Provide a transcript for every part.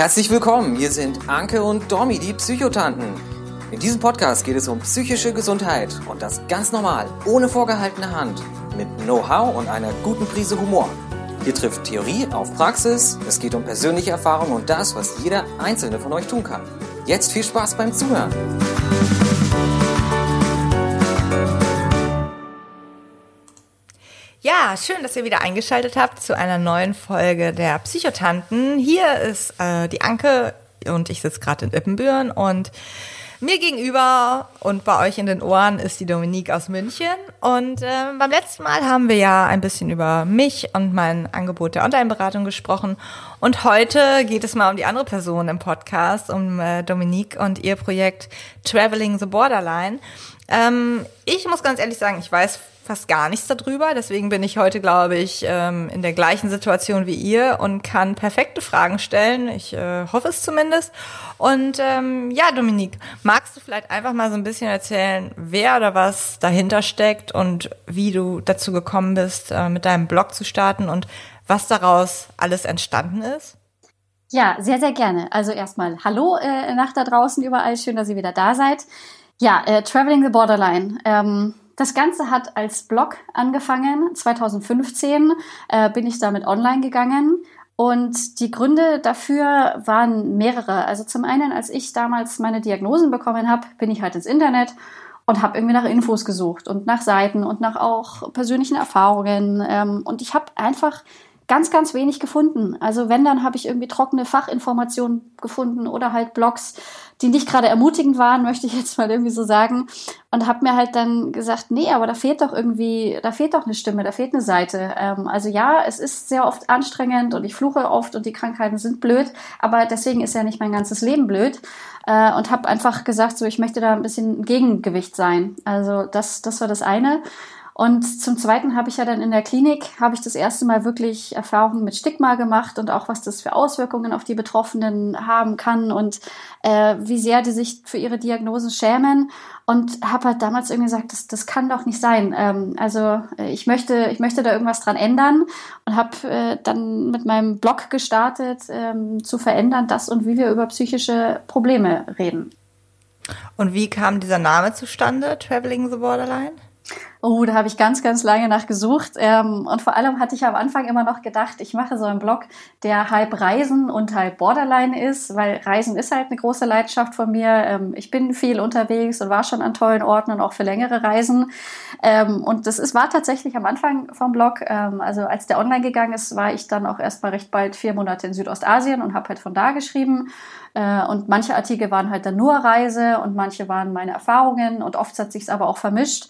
Herzlich willkommen, hier sind Anke und Domi, die Psychotanten. In diesem Podcast geht es um psychische Gesundheit und das ganz normal, ohne vorgehaltene Hand, mit Know-how und einer guten Prise Humor. Hier trifft Theorie auf Praxis, es geht um persönliche Erfahrung und das, was jeder einzelne von euch tun kann. Jetzt viel Spaß beim Zuhören. Ja, schön, dass ihr wieder eingeschaltet habt zu einer neuen Folge der Psychotanten. Hier ist äh, die Anke und ich sitze gerade in Ippenbüren und mir gegenüber und bei euch in den Ohren ist die Dominique aus München. Und äh, beim letzten Mal haben wir ja ein bisschen über mich und mein Angebot der Online-Beratung gesprochen. Und heute geht es mal um die andere Person im Podcast, um äh, Dominique und ihr Projekt Traveling the Borderline. Ähm, ich muss ganz ehrlich sagen, ich weiß fast gar nichts darüber. Deswegen bin ich heute, glaube ich, ähm, in der gleichen Situation wie ihr und kann perfekte Fragen stellen. Ich äh, hoffe es zumindest. Und ähm, ja, Dominique, magst du vielleicht einfach mal so ein bisschen erzählen, wer oder was dahinter steckt und wie du dazu gekommen bist, äh, mit deinem Blog zu starten und was daraus alles entstanden ist? Ja, sehr, sehr gerne. Also erstmal Hallo äh, nach da draußen überall. Schön, dass ihr wieder da seid. Ja, äh, Traveling the Borderline. Ähm, das Ganze hat als Blog angefangen. 2015 äh, bin ich damit online gegangen. Und die Gründe dafür waren mehrere. Also zum einen, als ich damals meine Diagnosen bekommen habe, bin ich halt ins Internet und habe irgendwie nach Infos gesucht und nach Seiten und nach auch persönlichen Erfahrungen. Ähm, und ich habe einfach ganz, ganz wenig gefunden. Also wenn, dann habe ich irgendwie trockene Fachinformationen gefunden oder halt Blogs, die nicht gerade ermutigend waren, möchte ich jetzt mal irgendwie so sagen. Und habe mir halt dann gesagt, nee, aber da fehlt doch irgendwie, da fehlt doch eine Stimme, da fehlt eine Seite. Ähm, also ja, es ist sehr oft anstrengend und ich fluche oft und die Krankheiten sind blöd, aber deswegen ist ja nicht mein ganzes Leben blöd. Äh, und habe einfach gesagt, so ich möchte da ein bisschen Gegengewicht sein. Also das, das war das eine. Und zum Zweiten habe ich ja dann in der Klinik, habe ich das erste Mal wirklich Erfahrungen mit Stigma gemacht und auch was das für Auswirkungen auf die Betroffenen haben kann und äh, wie sehr die sich für ihre Diagnosen schämen. Und habe halt damals irgendwie gesagt, das, das kann doch nicht sein. Ähm, also äh, ich möchte, ich möchte da irgendwas dran ändern und habe äh, dann mit meinem Blog gestartet, ähm, zu verändern, das und wie wir über psychische Probleme reden. Und wie kam dieser Name zustande, Traveling the Borderline? Oh, da habe ich ganz, ganz lange nach gesucht. Ähm, und vor allem hatte ich am Anfang immer noch gedacht, ich mache so einen Blog, der halb Reisen und halb Borderline ist, weil Reisen ist halt eine große Leidenschaft von mir. Ähm, ich bin viel unterwegs und war schon an tollen Orten und auch für längere Reisen. Ähm, und das war tatsächlich am Anfang vom Blog. Also als der online gegangen ist, war ich dann auch erst mal recht bald vier Monate in Südostasien und habe halt von da geschrieben. Äh, und manche Artikel waren halt dann nur Reise und manche waren meine Erfahrungen und oft hat sich's aber auch vermischt.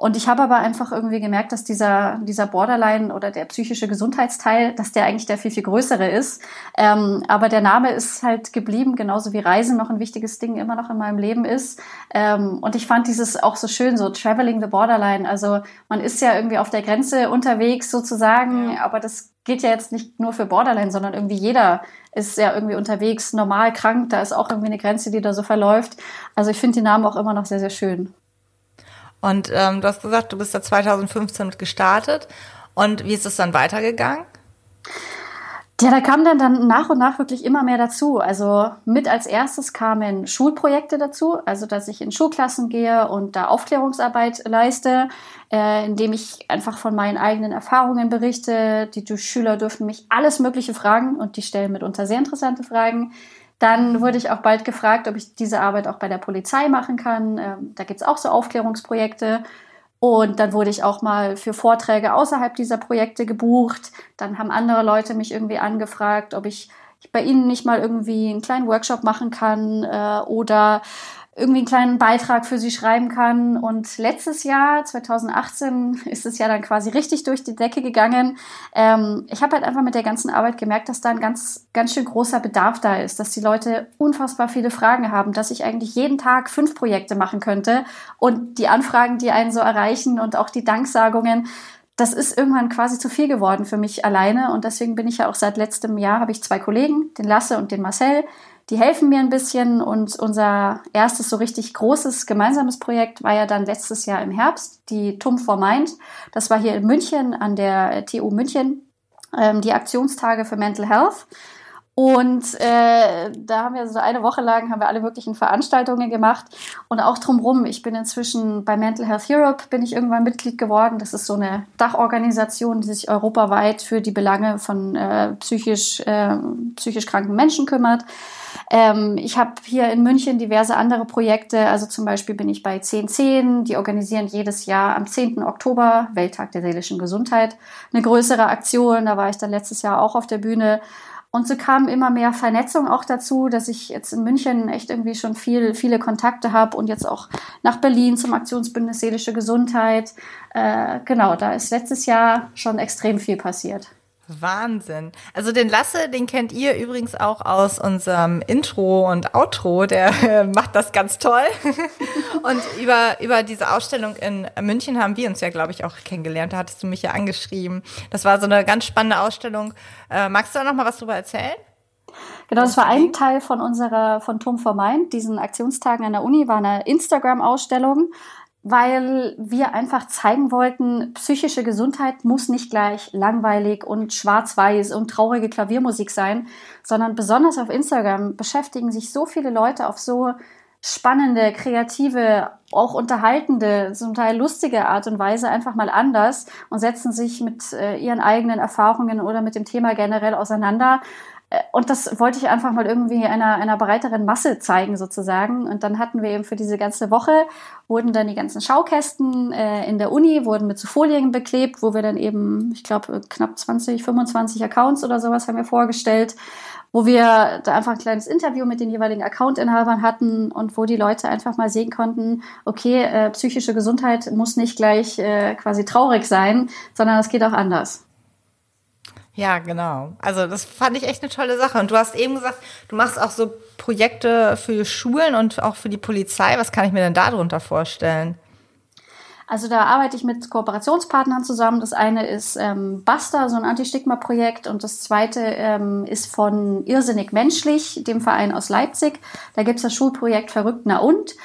Und ich habe aber einfach irgendwie gemerkt, dass dieser, dieser Borderline oder der psychische Gesundheitsteil, dass der eigentlich der viel, viel größere ist. Ähm, aber der Name ist halt geblieben, genauso wie Reisen noch ein wichtiges Ding immer noch in meinem Leben ist. Ähm, und ich fand dieses auch so schön, so Traveling the Borderline. Also man ist ja irgendwie auf der Grenze unterwegs sozusagen, ja. aber das geht ja jetzt nicht nur für Borderline, sondern irgendwie jeder ist ja irgendwie unterwegs, normal krank. Da ist auch irgendwie eine Grenze, die da so verläuft. Also ich finde die Namen auch immer noch sehr, sehr schön. Und ähm, du hast gesagt, du bist da 2015 mit gestartet. Und wie ist es dann weitergegangen? Ja, da kam dann, dann nach und nach wirklich immer mehr dazu. Also mit als erstes kamen Schulprojekte dazu, also dass ich in Schulklassen gehe und da Aufklärungsarbeit leiste, äh, indem ich einfach von meinen eigenen Erfahrungen berichte. Die Schüler dürfen mich alles Mögliche fragen und die stellen mitunter sehr interessante Fragen. Dann wurde ich auch bald gefragt, ob ich diese Arbeit auch bei der Polizei machen kann. Ähm, da gibt's auch so Aufklärungsprojekte. Und dann wurde ich auch mal für Vorträge außerhalb dieser Projekte gebucht. Dann haben andere Leute mich irgendwie angefragt, ob ich bei ihnen nicht mal irgendwie einen kleinen Workshop machen kann äh, oder irgendwie einen kleinen Beitrag für sie schreiben kann. Und letztes Jahr, 2018, ist es ja dann quasi richtig durch die Decke gegangen. Ähm, ich habe halt einfach mit der ganzen Arbeit gemerkt, dass da ein ganz, ganz schön großer Bedarf da ist, dass die Leute unfassbar viele Fragen haben, dass ich eigentlich jeden Tag fünf Projekte machen könnte. Und die Anfragen, die einen so erreichen und auch die Danksagungen, das ist irgendwann quasi zu viel geworden für mich alleine. Und deswegen bin ich ja auch seit letztem Jahr, habe ich zwei Kollegen, den Lasse und den Marcel, die helfen mir ein bisschen und unser erstes so richtig großes gemeinsames Projekt war ja dann letztes Jahr im Herbst, die TUM for Mind. Das war hier in München an der TU München, ähm, die Aktionstage für Mental Health. Und äh, da haben wir so eine Woche lang haben wir alle möglichen Veranstaltungen gemacht und auch drumherum. Ich bin inzwischen bei Mental Health Europe bin ich irgendwann Mitglied geworden. Das ist so eine Dachorganisation, die sich europaweit für die Belange von äh, psychisch äh, psychisch kranken Menschen kümmert. Ähm, ich habe hier in München diverse andere Projekte. Also zum Beispiel bin ich bei 1010. Die organisieren jedes Jahr am 10. Oktober, Welttag der seelischen Gesundheit, eine größere Aktion. Da war ich dann letztes Jahr auch auf der Bühne. Und so kam immer mehr Vernetzung auch dazu, dass ich jetzt in München echt irgendwie schon viel, viele Kontakte habe und jetzt auch nach Berlin zum Aktionsbündnis Seelische Gesundheit. Äh, genau, da ist letztes Jahr schon extrem viel passiert. Wahnsinn. Also den Lasse, den kennt ihr übrigens auch aus unserem Intro und Outro. Der äh, macht das ganz toll. und über, über diese Ausstellung in München haben wir uns ja, glaube ich, auch kennengelernt. Da hattest du mich ja angeschrieben. Das war so eine ganz spannende Ausstellung. Äh, magst du da noch mal was drüber erzählen? Genau, das war ein Teil von unserer, von Tom for Mind, diesen Aktionstagen an der Uni, war eine Instagram-Ausstellung weil wir einfach zeigen wollten, psychische Gesundheit muss nicht gleich langweilig und schwarz-weiß und traurige Klaviermusik sein, sondern besonders auf Instagram beschäftigen sich so viele Leute auf so spannende, kreative, auch unterhaltende, zum Teil lustige Art und Weise einfach mal anders und setzen sich mit äh, ihren eigenen Erfahrungen oder mit dem Thema generell auseinander. Äh, und das wollte ich einfach mal irgendwie einer, einer breiteren Masse zeigen sozusagen. Und dann hatten wir eben für diese ganze Woche, wurden dann die ganzen Schaukästen äh, in der Uni, wurden mit so Folien beklebt, wo wir dann eben, ich glaube, knapp 20, 25 Accounts oder sowas haben wir vorgestellt, wo wir da einfach ein kleines Interview mit den jeweiligen Accountinhabern hatten und wo die Leute einfach mal sehen konnten, okay, äh, psychische Gesundheit muss nicht gleich äh, quasi traurig sein, sondern es geht auch anders. Ja, genau. Also das fand ich echt eine tolle Sache. Und du hast eben gesagt, du machst auch so Projekte für Schulen und auch für die Polizei. Was kann ich mir denn darunter vorstellen? Also da arbeite ich mit Kooperationspartnern zusammen. Das eine ist ähm, Basta, so ein Anti-Stigma-Projekt. Und das zweite ähm, ist von Irrsinnig Menschlich, dem Verein aus Leipzig. Da gibt es das Schulprojekt Verrückt na und.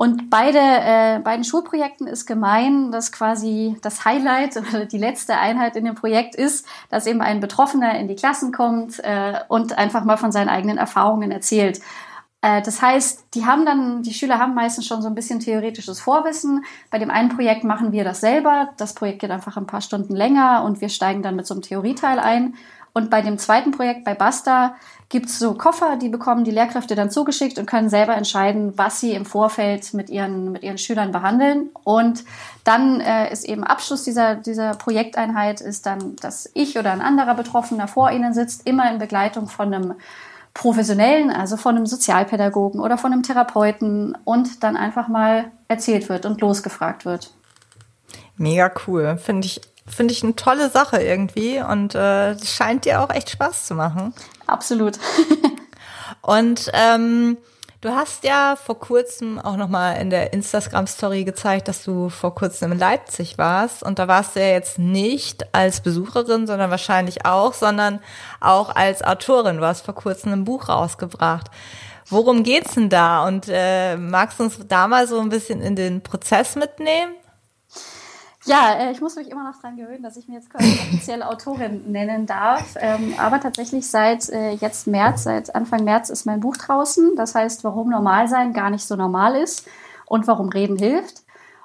Und beide, äh, beiden Schulprojekten ist gemein, dass quasi das Highlight oder die letzte Einheit in dem Projekt ist, dass eben ein Betroffener in die Klassen kommt äh, und einfach mal von seinen eigenen Erfahrungen erzählt. Äh, das heißt, die haben dann, die Schüler haben meistens schon so ein bisschen theoretisches Vorwissen. Bei dem einen Projekt machen wir das selber. Das Projekt geht einfach ein paar Stunden länger und wir steigen dann mit so einem Theorieteil ein. Und bei dem zweiten Projekt, bei Basta, gibt's so Koffer, die bekommen die Lehrkräfte dann zugeschickt und können selber entscheiden, was sie im Vorfeld mit ihren, mit ihren Schülern behandeln. Und dann äh, ist eben Abschluss dieser, dieser Projekteinheit, ist dann, dass ich oder ein anderer Betroffener vor ihnen sitzt, immer in Begleitung von einem Professionellen, also von einem Sozialpädagogen oder von einem Therapeuten und dann einfach mal erzählt wird und losgefragt wird. Mega cool. Finde ich finde ich eine tolle Sache irgendwie und äh, scheint dir auch echt Spaß zu machen. Absolut. und ähm, du hast ja vor kurzem auch noch mal in der Instagram Story gezeigt, dass du vor kurzem in Leipzig warst und da warst du ja jetzt nicht als Besucherin, sondern wahrscheinlich auch, sondern auch als Autorin. Du hast vor kurzem ein Buch rausgebracht. Worum geht's denn da? Und äh, magst du uns da mal so ein bisschen in den Prozess mitnehmen? Ja, äh, ich muss mich immer noch daran gewöhnen, dass ich mir jetzt offizielle Autorin nennen darf. Ähm, aber tatsächlich seit äh, jetzt März, seit Anfang März ist mein Buch draußen. Das heißt, warum normal sein gar nicht so normal ist und warum Reden hilft.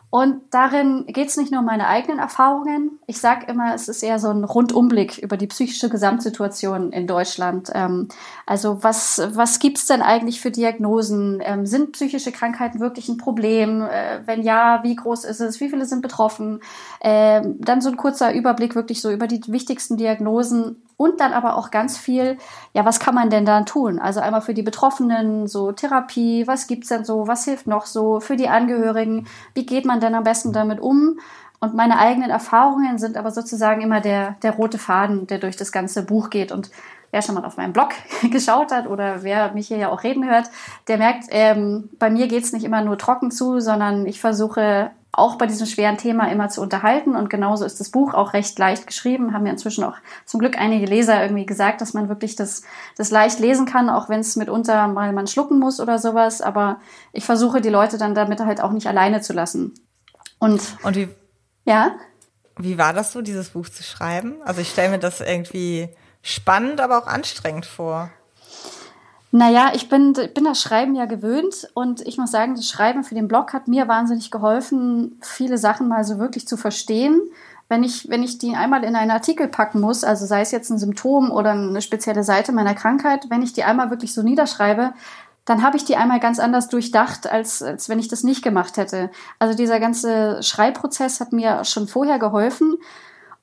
Und darin geht es nicht nur um meine eigenen Erfahrungen. Ich sage immer, es ist eher so ein Rundumblick über die psychische Gesamtsituation in Deutschland. Ähm, also was, was gibt es denn eigentlich für Diagnosen? Ähm, sind psychische Krankheiten wirklich ein Problem? Äh, wenn ja, wie groß ist es? Wie viele sind betroffen? Ähm, dann so ein kurzer Überblick wirklich so über die wichtigsten Diagnosen und dann aber auch ganz viel, ja, was kann man denn dann tun? Also einmal für die Betroffenen, so Therapie, was gibt's denn so, was hilft noch so für die Angehörigen, wie geht man denn am besten damit um? Und meine eigenen Erfahrungen sind aber sozusagen immer der, der rote Faden, der durch das ganze Buch geht. Und wer schon mal auf meinem Blog geschaut hat oder wer mich hier ja auch reden hört, der merkt, ähm, bei mir geht's nicht immer nur trocken zu, sondern ich versuche auch bei diesem schweren Thema immer zu unterhalten. Und genauso ist das Buch auch recht leicht geschrieben. Haben mir inzwischen auch zum Glück einige Leser irgendwie gesagt, dass man wirklich das, das leicht lesen kann, auch wenn es mitunter mal man schlucken muss oder sowas. Aber ich versuche die Leute dann damit halt auch nicht alleine zu lassen. Und, Und wie, ja? Wie war das so, dieses Buch zu schreiben? Also ich stelle mir das irgendwie spannend, aber auch anstrengend vor. Naja, ich bin, bin das Schreiben ja gewöhnt und ich muss sagen, das Schreiben für den Blog hat mir wahnsinnig geholfen, viele Sachen mal so wirklich zu verstehen. Wenn ich, wenn ich die einmal in einen Artikel packen muss, also sei es jetzt ein Symptom oder eine spezielle Seite meiner Krankheit, wenn ich die einmal wirklich so niederschreibe, dann habe ich die einmal ganz anders durchdacht, als, als wenn ich das nicht gemacht hätte. Also dieser ganze Schreibprozess hat mir schon vorher geholfen.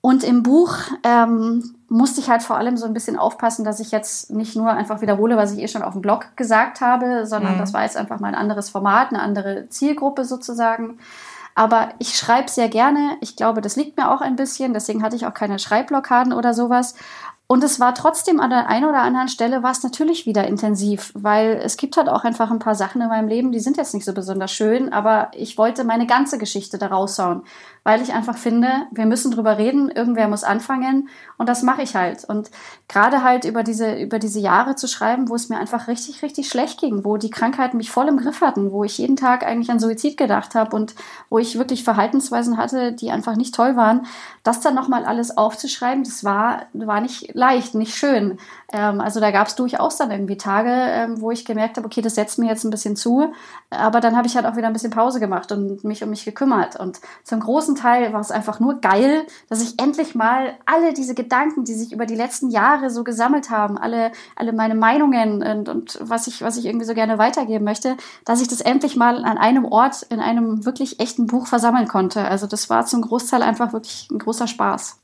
Und im Buch ähm, musste ich halt vor allem so ein bisschen aufpassen, dass ich jetzt nicht nur einfach wiederhole, was ich eh schon auf dem Blog gesagt habe, sondern mhm. das war jetzt einfach mal ein anderes Format, eine andere Zielgruppe sozusagen. Aber ich schreibe sehr gerne. Ich glaube, das liegt mir auch ein bisschen. Deswegen hatte ich auch keine Schreibblockaden oder sowas. Und es war trotzdem an der einen oder anderen Stelle war es natürlich wieder intensiv, weil es gibt halt auch einfach ein paar Sachen in meinem Leben, die sind jetzt nicht so besonders schön, aber ich wollte meine ganze Geschichte da raushauen weil ich einfach finde, wir müssen drüber reden, irgendwer muss anfangen und das mache ich halt. Und gerade halt über diese, über diese Jahre zu schreiben, wo es mir einfach richtig, richtig schlecht ging, wo die Krankheiten mich voll im Griff hatten, wo ich jeden Tag eigentlich an Suizid gedacht habe und wo ich wirklich Verhaltensweisen hatte, die einfach nicht toll waren, das dann nochmal alles aufzuschreiben, das war, war nicht leicht, nicht schön. Ähm, also da gab es durchaus dann irgendwie Tage, ähm, wo ich gemerkt habe, okay, das setzt mir jetzt ein bisschen zu, aber dann habe ich halt auch wieder ein bisschen Pause gemacht und mich um mich gekümmert. Und zum großen Teil war es einfach nur geil, dass ich endlich mal alle diese Gedanken, die sich über die letzten Jahre so gesammelt haben, alle, alle meine Meinungen und, und was ich, was ich irgendwie so gerne weitergeben möchte, dass ich das endlich mal an einem Ort in einem wirklich echten Buch versammeln konnte. Also das war zum Großteil einfach wirklich ein großer Spaß.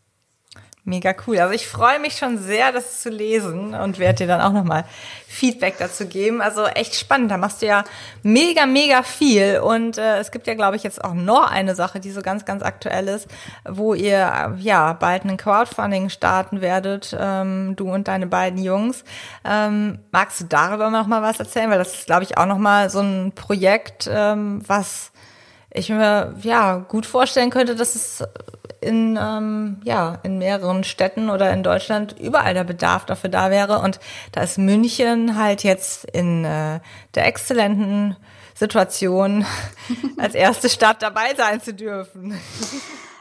Mega cool. Also ich freue mich schon sehr, das zu lesen und werde dir dann auch nochmal Feedback dazu geben. Also echt spannend. Da machst du ja mega, mega viel. Und äh, es gibt ja, glaube ich, jetzt auch noch eine Sache, die so ganz, ganz aktuell ist, wo ihr ja bald ein Crowdfunding starten werdet, ähm, du und deine beiden Jungs. Ähm, magst du darüber noch mal was erzählen? Weil das ist, glaube ich, auch noch mal so ein Projekt, ähm, was ich mir ja gut vorstellen könnte, dass es in, ähm, ja, in mehreren Städten oder in Deutschland überall der Bedarf dafür da wäre. Und da ist München halt jetzt in äh, der exzellenten Situation, als erste Stadt dabei sein zu dürfen.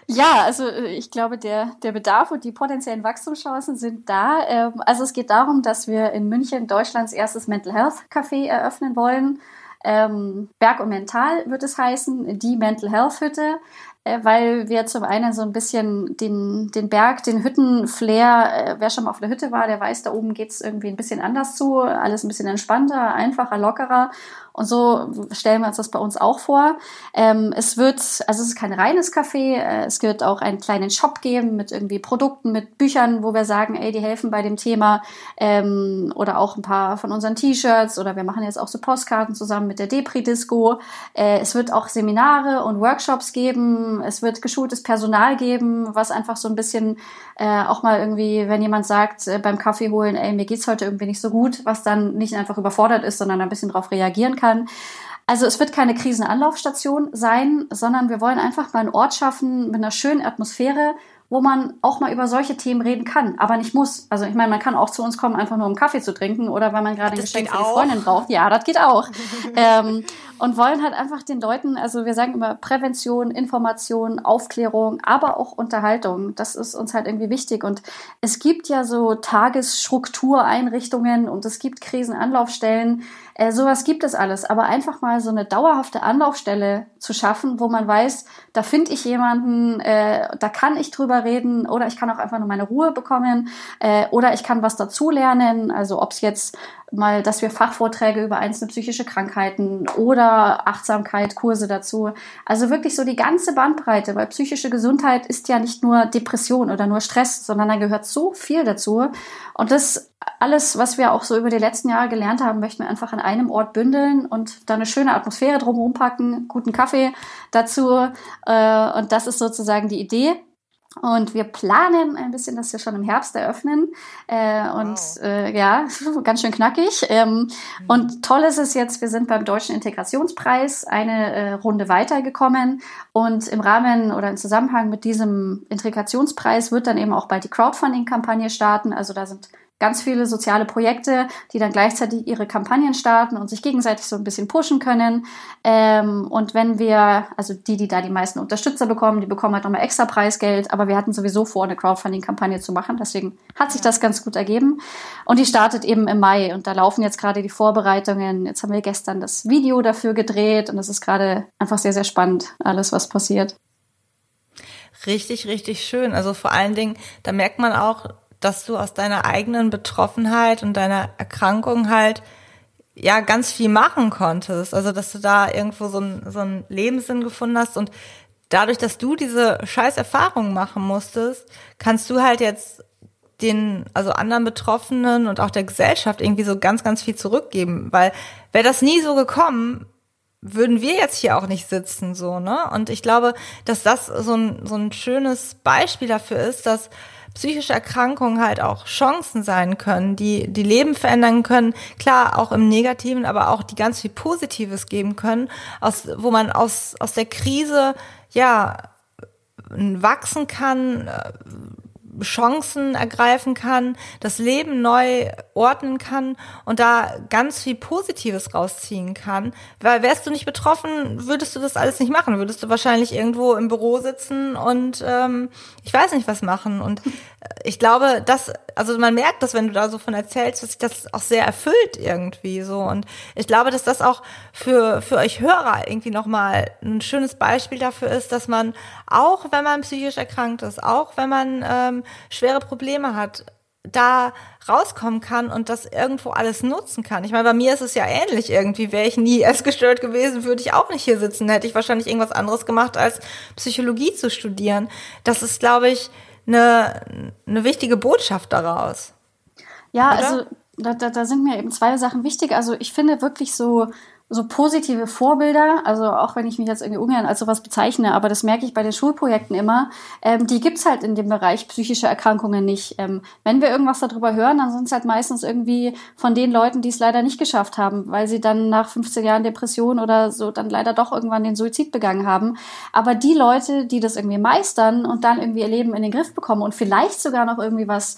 Ja, also äh, ich glaube, der, der Bedarf und die potenziellen Wachstumschancen sind da. Ähm, also es geht darum, dass wir in München Deutschlands erstes Mental Health Café eröffnen wollen. Ähm, Berg und Mental wird es heißen, die Mental Health Hütte. Äh, weil wir zum einen so ein bisschen den, den Berg, den Hüttenflair, äh, wer schon mal auf der Hütte war, der weiß, da oben geht's irgendwie ein bisschen anders zu, alles ein bisschen entspannter, einfacher, lockerer. Und so stellen wir uns das bei uns auch vor. Ähm, es wird, also es ist kein reines Café, äh, es wird auch einen kleinen Shop geben mit irgendwie Produkten, mit Büchern, wo wir sagen, ey, die helfen bei dem Thema. Ähm, oder auch ein paar von unseren T-Shirts oder wir machen jetzt auch so Postkarten zusammen mit der Depri-Disco. Äh, es wird auch Seminare und Workshops geben. Es wird geschultes Personal geben, was einfach so ein bisschen äh, auch mal irgendwie, wenn jemand sagt, äh, beim Kaffee holen, ey, mir geht's heute irgendwie nicht so gut, was dann nicht einfach überfordert ist, sondern ein bisschen darauf reagieren kann kann. Also es wird keine Krisenanlaufstation sein, sondern wir wollen einfach mal einen Ort schaffen mit einer schönen Atmosphäre, wo man auch mal über solche Themen reden kann, aber nicht muss. Also ich meine, man kann auch zu uns kommen, einfach nur um Kaffee zu trinken oder weil man gerade ein Geschenk für die Freundin braucht. Ja, das geht auch. ähm, und wollen halt einfach den Leuten, also wir sagen immer Prävention, Information, Aufklärung, aber auch Unterhaltung. Das ist uns halt irgendwie wichtig. Und es gibt ja so Tagesstruktureinrichtungen und es gibt Krisenanlaufstellen. Äh, sowas gibt es alles. Aber einfach mal so eine dauerhafte Anlaufstelle zu schaffen, wo man weiß, da finde ich jemanden, äh, da kann ich drüber reden oder ich kann auch einfach nur meine Ruhe bekommen äh, oder ich kann was dazulernen. Also ob es jetzt mal, dass wir Fachvorträge über einzelne psychische Krankheiten oder Achtsamkeit, Kurse dazu. Also wirklich so die ganze Bandbreite, weil psychische Gesundheit ist ja nicht nur Depression oder nur Stress, sondern da gehört so viel dazu. Und das alles, was wir auch so über die letzten Jahre gelernt haben, möchten wir einfach an einem Ort bündeln und da eine schöne Atmosphäre drumherum packen, guten Kaffee dazu. Äh, und das ist sozusagen die Idee. Und wir planen ein bisschen, dass wir schon im Herbst eröffnen. Äh, und wow. äh, ja, ganz schön knackig. Ähm, mhm. Und toll ist es jetzt, wir sind beim Deutschen Integrationspreis eine äh, Runde weitergekommen. Und im Rahmen oder im Zusammenhang mit diesem Integrationspreis wird dann eben auch bald die Crowdfunding-Kampagne starten. Also da sind ganz viele soziale Projekte, die dann gleichzeitig ihre Kampagnen starten und sich gegenseitig so ein bisschen pushen können. Ähm, und wenn wir, also die, die da die meisten Unterstützer bekommen, die bekommen halt nochmal extra Preisgeld, aber wir hatten sowieso vor, eine Crowdfunding-Kampagne zu machen. Deswegen hat sich das ganz gut ergeben. Und die startet eben im Mai und da laufen jetzt gerade die Vorbereitungen. Jetzt haben wir gestern das Video dafür gedreht und es ist gerade einfach sehr, sehr spannend, alles, was passiert. Richtig, richtig schön. Also vor allen Dingen, da merkt man auch, dass du aus deiner eigenen Betroffenheit und deiner Erkrankung halt ja ganz viel machen konntest. Also dass du da irgendwo so, ein, so einen Lebenssinn gefunden hast und dadurch, dass du diese scheiß Erfahrungen machen musstest, kannst du halt jetzt den, also anderen Betroffenen und auch der Gesellschaft irgendwie so ganz, ganz viel zurückgeben. Weil wäre das nie so gekommen, würden wir jetzt hier auch nicht sitzen, so, ne? Und ich glaube, dass das so ein, so ein schönes Beispiel dafür ist, dass psychische Erkrankungen halt auch Chancen sein können, die die Leben verändern können, klar auch im Negativen, aber auch die ganz viel Positives geben können, aus, wo man aus, aus der Krise ja wachsen kann, Chancen ergreifen kann, das Leben neu ordnen kann und da ganz viel Positives rausziehen kann. Weil wärst du nicht betroffen, würdest du das alles nicht machen. Würdest du wahrscheinlich irgendwo im Büro sitzen und ähm, ich weiß nicht was machen. Und ich glaube, dass, also man merkt das, wenn du da so von erzählst, dass sich das auch sehr erfüllt irgendwie so. Und ich glaube, dass das auch für, für euch Hörer irgendwie nochmal ein schönes Beispiel dafür ist, dass man auch, wenn man psychisch erkrankt ist, auch wenn man ähm, schwere Probleme hat, da rauskommen kann und das irgendwo alles nutzen kann. Ich meine, bei mir ist es ja ähnlich irgendwie. Wäre ich nie essgestört gewesen, würde ich auch nicht hier sitzen. Hätte ich wahrscheinlich irgendwas anderes gemacht, als Psychologie zu studieren. Das ist, glaube ich, eine, eine wichtige Botschaft daraus. Ja, Oder? also da, da, da sind mir eben zwei Sachen wichtig. Also ich finde wirklich so so positive Vorbilder, also auch wenn ich mich jetzt irgendwie ungern als sowas bezeichne, aber das merke ich bei den Schulprojekten immer, ähm, die gibt's halt in dem Bereich psychische Erkrankungen nicht. Ähm, wenn wir irgendwas darüber hören, dann sind es halt meistens irgendwie von den Leuten, die es leider nicht geschafft haben, weil sie dann nach 15 Jahren Depression oder so dann leider doch irgendwann den Suizid begangen haben. Aber die Leute, die das irgendwie meistern und dann irgendwie ihr Leben in den Griff bekommen und vielleicht sogar noch irgendwie was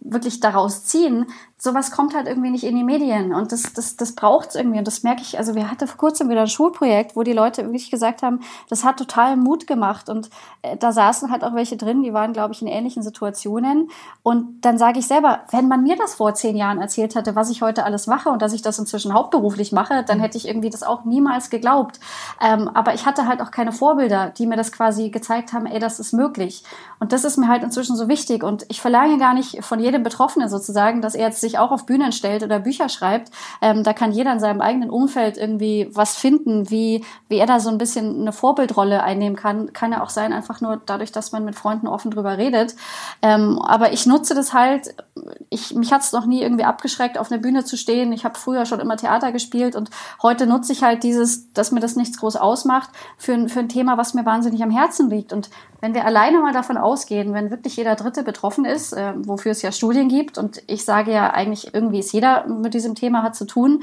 wirklich daraus ziehen, sowas kommt halt irgendwie nicht in die Medien und das, das, das braucht es irgendwie und das merke ich, also wir hatten vor kurzem wieder ein Schulprojekt, wo die Leute wirklich gesagt haben, das hat total Mut gemacht. Und äh, da saßen halt auch welche drin, die waren, glaube ich, in ähnlichen Situationen. Und dann sage ich selber, wenn man mir das vor zehn Jahren erzählt hätte, was ich heute alles mache und dass ich das inzwischen hauptberuflich mache, dann mhm. hätte ich irgendwie das auch niemals geglaubt, ähm, aber ich hatte halt auch keine Vorbilder, die mir das quasi gezeigt haben, ey, das ist möglich. Und das ist mir halt inzwischen so wichtig. Und ich verlange gar nicht von jedem Betroffenen sozusagen, dass er jetzt sich auch auf Bühnen stellt oder Bücher schreibt. Ähm, da kann jeder in seinem eigenen Umfeld irgendwie was finden, wie, wie er da so ein bisschen eine Vorbildrolle einnehmen kann. Kann ja auch sein, einfach nur dadurch, dass man mit Freunden offen drüber redet. Ähm, aber ich nutze das halt, ich, mich hat es noch nie irgendwie abgeschreckt, auf einer Bühne zu stehen. Ich habe früher schon immer Theater gespielt und heute nutze ich halt dieses, dass mir das nichts groß ausmacht, für, für ein Thema, was mir wahnsinnig am Herzen liegt. Und wenn wir alleine mal davon ausgehen, wenn wirklich jeder Dritte betroffen ist, äh, wofür es ja Studien gibt, und ich sage ja eigentlich, irgendwie ist jeder mit diesem Thema hat zu tun,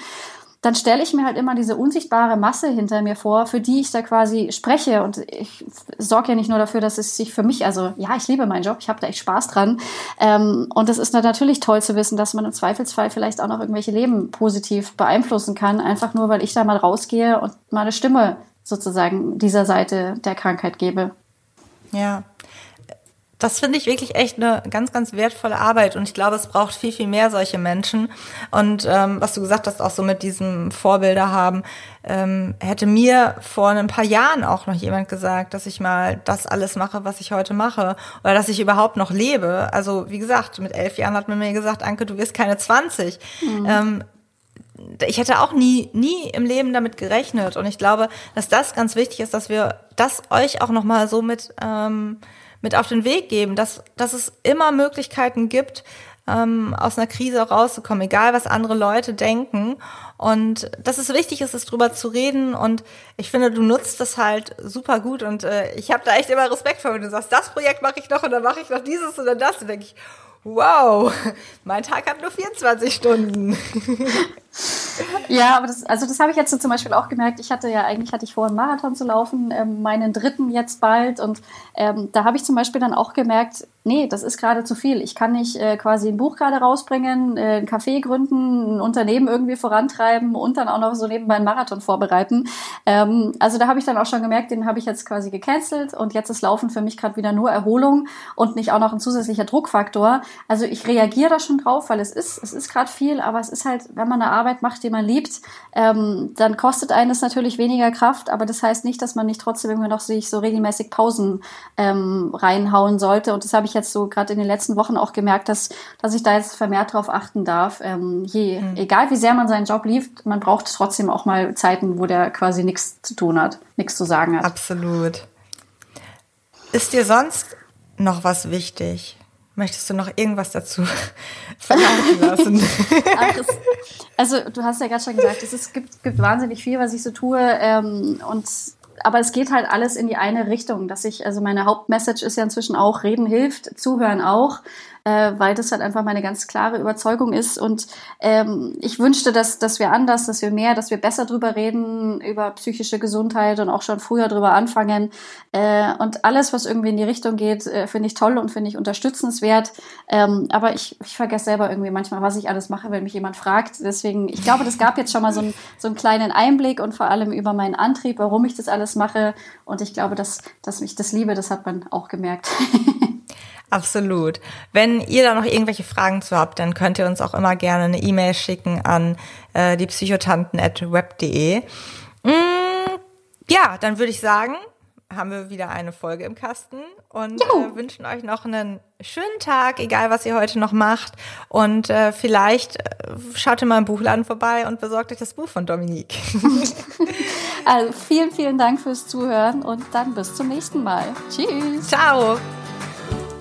dann stelle ich mir halt immer diese unsichtbare Masse hinter mir vor, für die ich da quasi spreche. Und ich sorge ja nicht nur dafür, dass es sich für mich, also ja, ich liebe meinen Job, ich habe da echt Spaß dran. Ähm, und es ist natürlich toll zu wissen, dass man im Zweifelsfall vielleicht auch noch irgendwelche Leben positiv beeinflussen kann, einfach nur, weil ich da mal rausgehe und mal eine Stimme sozusagen dieser Seite der Krankheit gebe. Ja. Das finde ich wirklich echt eine ganz, ganz wertvolle Arbeit und ich glaube, es braucht viel, viel mehr solche Menschen. Und ähm, was du gesagt hast, auch so mit diesem Vorbilder haben, ähm, hätte mir vor ein paar Jahren auch noch jemand gesagt, dass ich mal das alles mache, was ich heute mache oder dass ich überhaupt noch lebe. Also wie gesagt, mit elf Jahren hat man mir gesagt, Anke, du wirst keine 20. Mhm. Ähm, ich hätte auch nie, nie im Leben damit gerechnet. Und ich glaube, dass das ganz wichtig ist, dass wir das euch auch nochmal so mit, ähm, mit auf den Weg geben, dass, dass es immer Möglichkeiten gibt, ähm, aus einer Krise rauszukommen, egal was andere Leute denken. Und dass es wichtig ist, es drüber zu reden. Und ich finde, du nutzt das halt super gut. Und äh, ich habe da echt immer Respekt vor, wenn du sagst, das Projekt mache ich noch und dann mache ich noch dieses dann das. Und denke ich, wow, mein Tag hat nur 24 Stunden. ja, aber das, also das habe ich jetzt so zum Beispiel auch gemerkt. Ich hatte ja eigentlich hatte ich vor, einen Marathon zu laufen, ähm, meinen dritten jetzt bald. Und ähm, da habe ich zum Beispiel dann auch gemerkt, nee, das ist gerade zu viel. Ich kann nicht äh, quasi ein Buch gerade rausbringen, äh, ein Café gründen, ein Unternehmen irgendwie vorantreiben und dann auch noch so nebenbei einen Marathon vorbereiten. Ähm, also da habe ich dann auch schon gemerkt, den habe ich jetzt quasi gecancelt und jetzt ist Laufen für mich gerade wieder nur Erholung und nicht auch noch ein zusätzlicher Druckfaktor. Also ich reagiere da schon drauf, weil es ist, es ist gerade viel, aber es ist halt, wenn man eine Arbeit macht, die man liebt, ähm, dann kostet einen das natürlich weniger Kraft, aber das heißt nicht, dass man nicht trotzdem irgendwie noch sich so regelmäßig Pausen ähm, reinhauen sollte. Und das habe ich jetzt so gerade in den letzten Wochen auch gemerkt, dass, dass ich da jetzt vermehrt drauf achten darf. Ähm, je, mhm. Egal wie sehr man seinen Job liebt, man braucht trotzdem auch mal Zeiten, wo der quasi nichts zu tun hat, nichts zu sagen hat. Absolut. Ist dir sonst noch was wichtig? Möchtest du noch irgendwas dazu verlauten lassen? Ach, es, also du hast ja gerade schon gesagt, es ist, gibt, gibt wahnsinnig viel, was ich so tue. Ähm, und aber es geht halt alles in die eine Richtung, dass ich, also meine Hauptmessage ist ja inzwischen auch, reden hilft, zuhören auch äh, weil das halt einfach meine ganz klare Überzeugung ist. Und ähm, ich wünschte, dass, dass wir anders, dass wir mehr, dass wir besser drüber reden, über psychische Gesundheit und auch schon früher drüber anfangen. Äh, und alles, was irgendwie in die Richtung geht, äh, finde ich toll und finde ich unterstützenswert. Ähm, aber ich, ich vergesse selber irgendwie manchmal, was ich alles mache, wenn mich jemand fragt. Deswegen, ich glaube, das gab jetzt schon mal so, ein, so einen kleinen Einblick und vor allem über meinen Antrieb, warum ich das alles mache. Und ich glaube, dass, dass ich das liebe, das hat man auch gemerkt. Absolut. Wenn ihr da noch irgendwelche Fragen zu habt, dann könnt ihr uns auch immer gerne eine E-Mail schicken an äh, die psychotanten.web.de. Mm, ja, dann würde ich sagen, haben wir wieder eine Folge im Kasten und äh, wünschen euch noch einen schönen Tag, egal was ihr heute noch macht. Und äh, vielleicht äh, schaut ihr mal im Buchladen vorbei und besorgt euch das Buch von Dominique. also vielen, vielen Dank fürs Zuhören und dann bis zum nächsten Mal. Tschüss. Ciao.